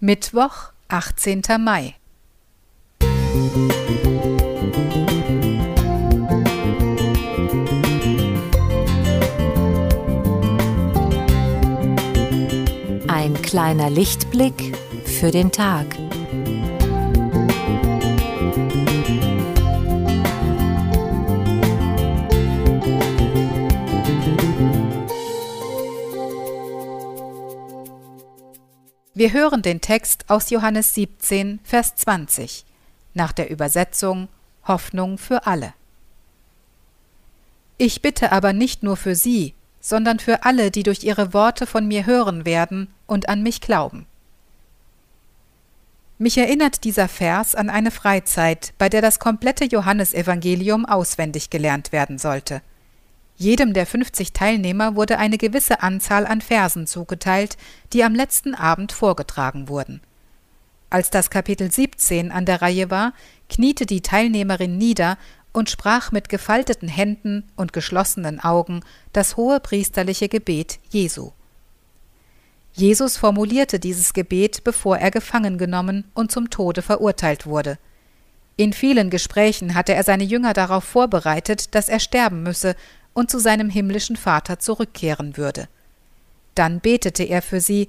Mittwoch, 18. Mai. Ein kleiner Lichtblick für den Tag. Wir hören den Text aus Johannes 17, Vers 20, nach der Übersetzung Hoffnung für alle. Ich bitte aber nicht nur für sie, sondern für alle, die durch ihre Worte von mir hören werden und an mich glauben. Mich erinnert dieser Vers an eine Freizeit, bei der das komplette Johannesevangelium auswendig gelernt werden sollte – jedem der 50 Teilnehmer wurde eine gewisse Anzahl an Versen zugeteilt, die am letzten Abend vorgetragen wurden. Als das Kapitel 17 an der Reihe war, kniete die Teilnehmerin nieder und sprach mit gefalteten Händen und geschlossenen Augen das hohe priesterliche Gebet Jesu. Jesus formulierte dieses Gebet, bevor er gefangen genommen und zum Tode verurteilt wurde. In vielen Gesprächen hatte er seine Jünger darauf vorbereitet, dass er sterben müsse und zu seinem himmlischen Vater zurückkehren würde. Dann betete er für sie,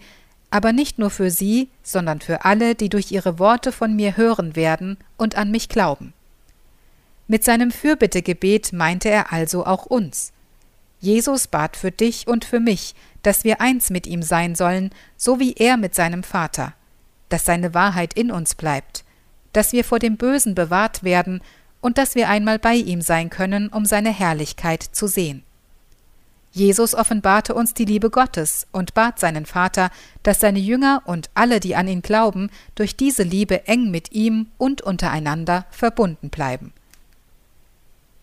aber nicht nur für sie, sondern für alle, die durch ihre Worte von mir hören werden und an mich glauben. Mit seinem Fürbittegebet meinte er also auch uns. Jesus bat für dich und für mich, dass wir eins mit ihm sein sollen, so wie er mit seinem Vater, dass seine Wahrheit in uns bleibt, dass wir vor dem Bösen bewahrt werden und dass wir einmal bei ihm sein können, um seine Herrlichkeit zu sehen. Jesus offenbarte uns die Liebe Gottes und bat seinen Vater, dass seine Jünger und alle, die an ihn glauben, durch diese Liebe eng mit ihm und untereinander verbunden bleiben.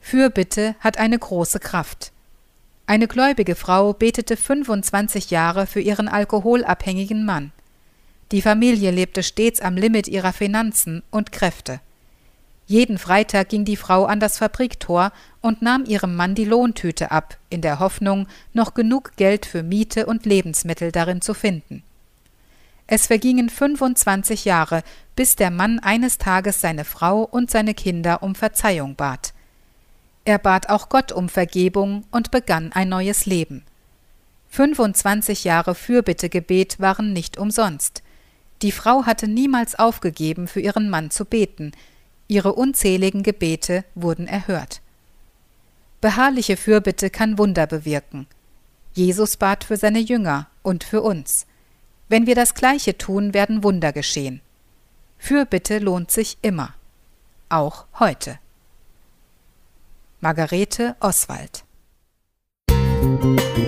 Fürbitte hat eine große Kraft. Eine gläubige Frau betete 25 Jahre für ihren alkoholabhängigen Mann. Die Familie lebte stets am Limit ihrer Finanzen und Kräfte. Jeden Freitag ging die Frau an das Fabriktor und nahm ihrem Mann die Lohntüte ab, in der Hoffnung, noch genug Geld für Miete und Lebensmittel darin zu finden. Es vergingen 25 Jahre, bis der Mann eines Tages seine Frau und seine Kinder um Verzeihung bat. Er bat auch Gott um Vergebung und begann ein neues Leben. 25 Jahre Fürbittegebet waren nicht umsonst. Die Frau hatte niemals aufgegeben, für ihren Mann zu beten, Ihre unzähligen Gebete wurden erhört. Beharrliche Fürbitte kann Wunder bewirken. Jesus bat für seine Jünger und für uns. Wenn wir das Gleiche tun, werden Wunder geschehen. Fürbitte lohnt sich immer. Auch heute. Margarete Oswald Musik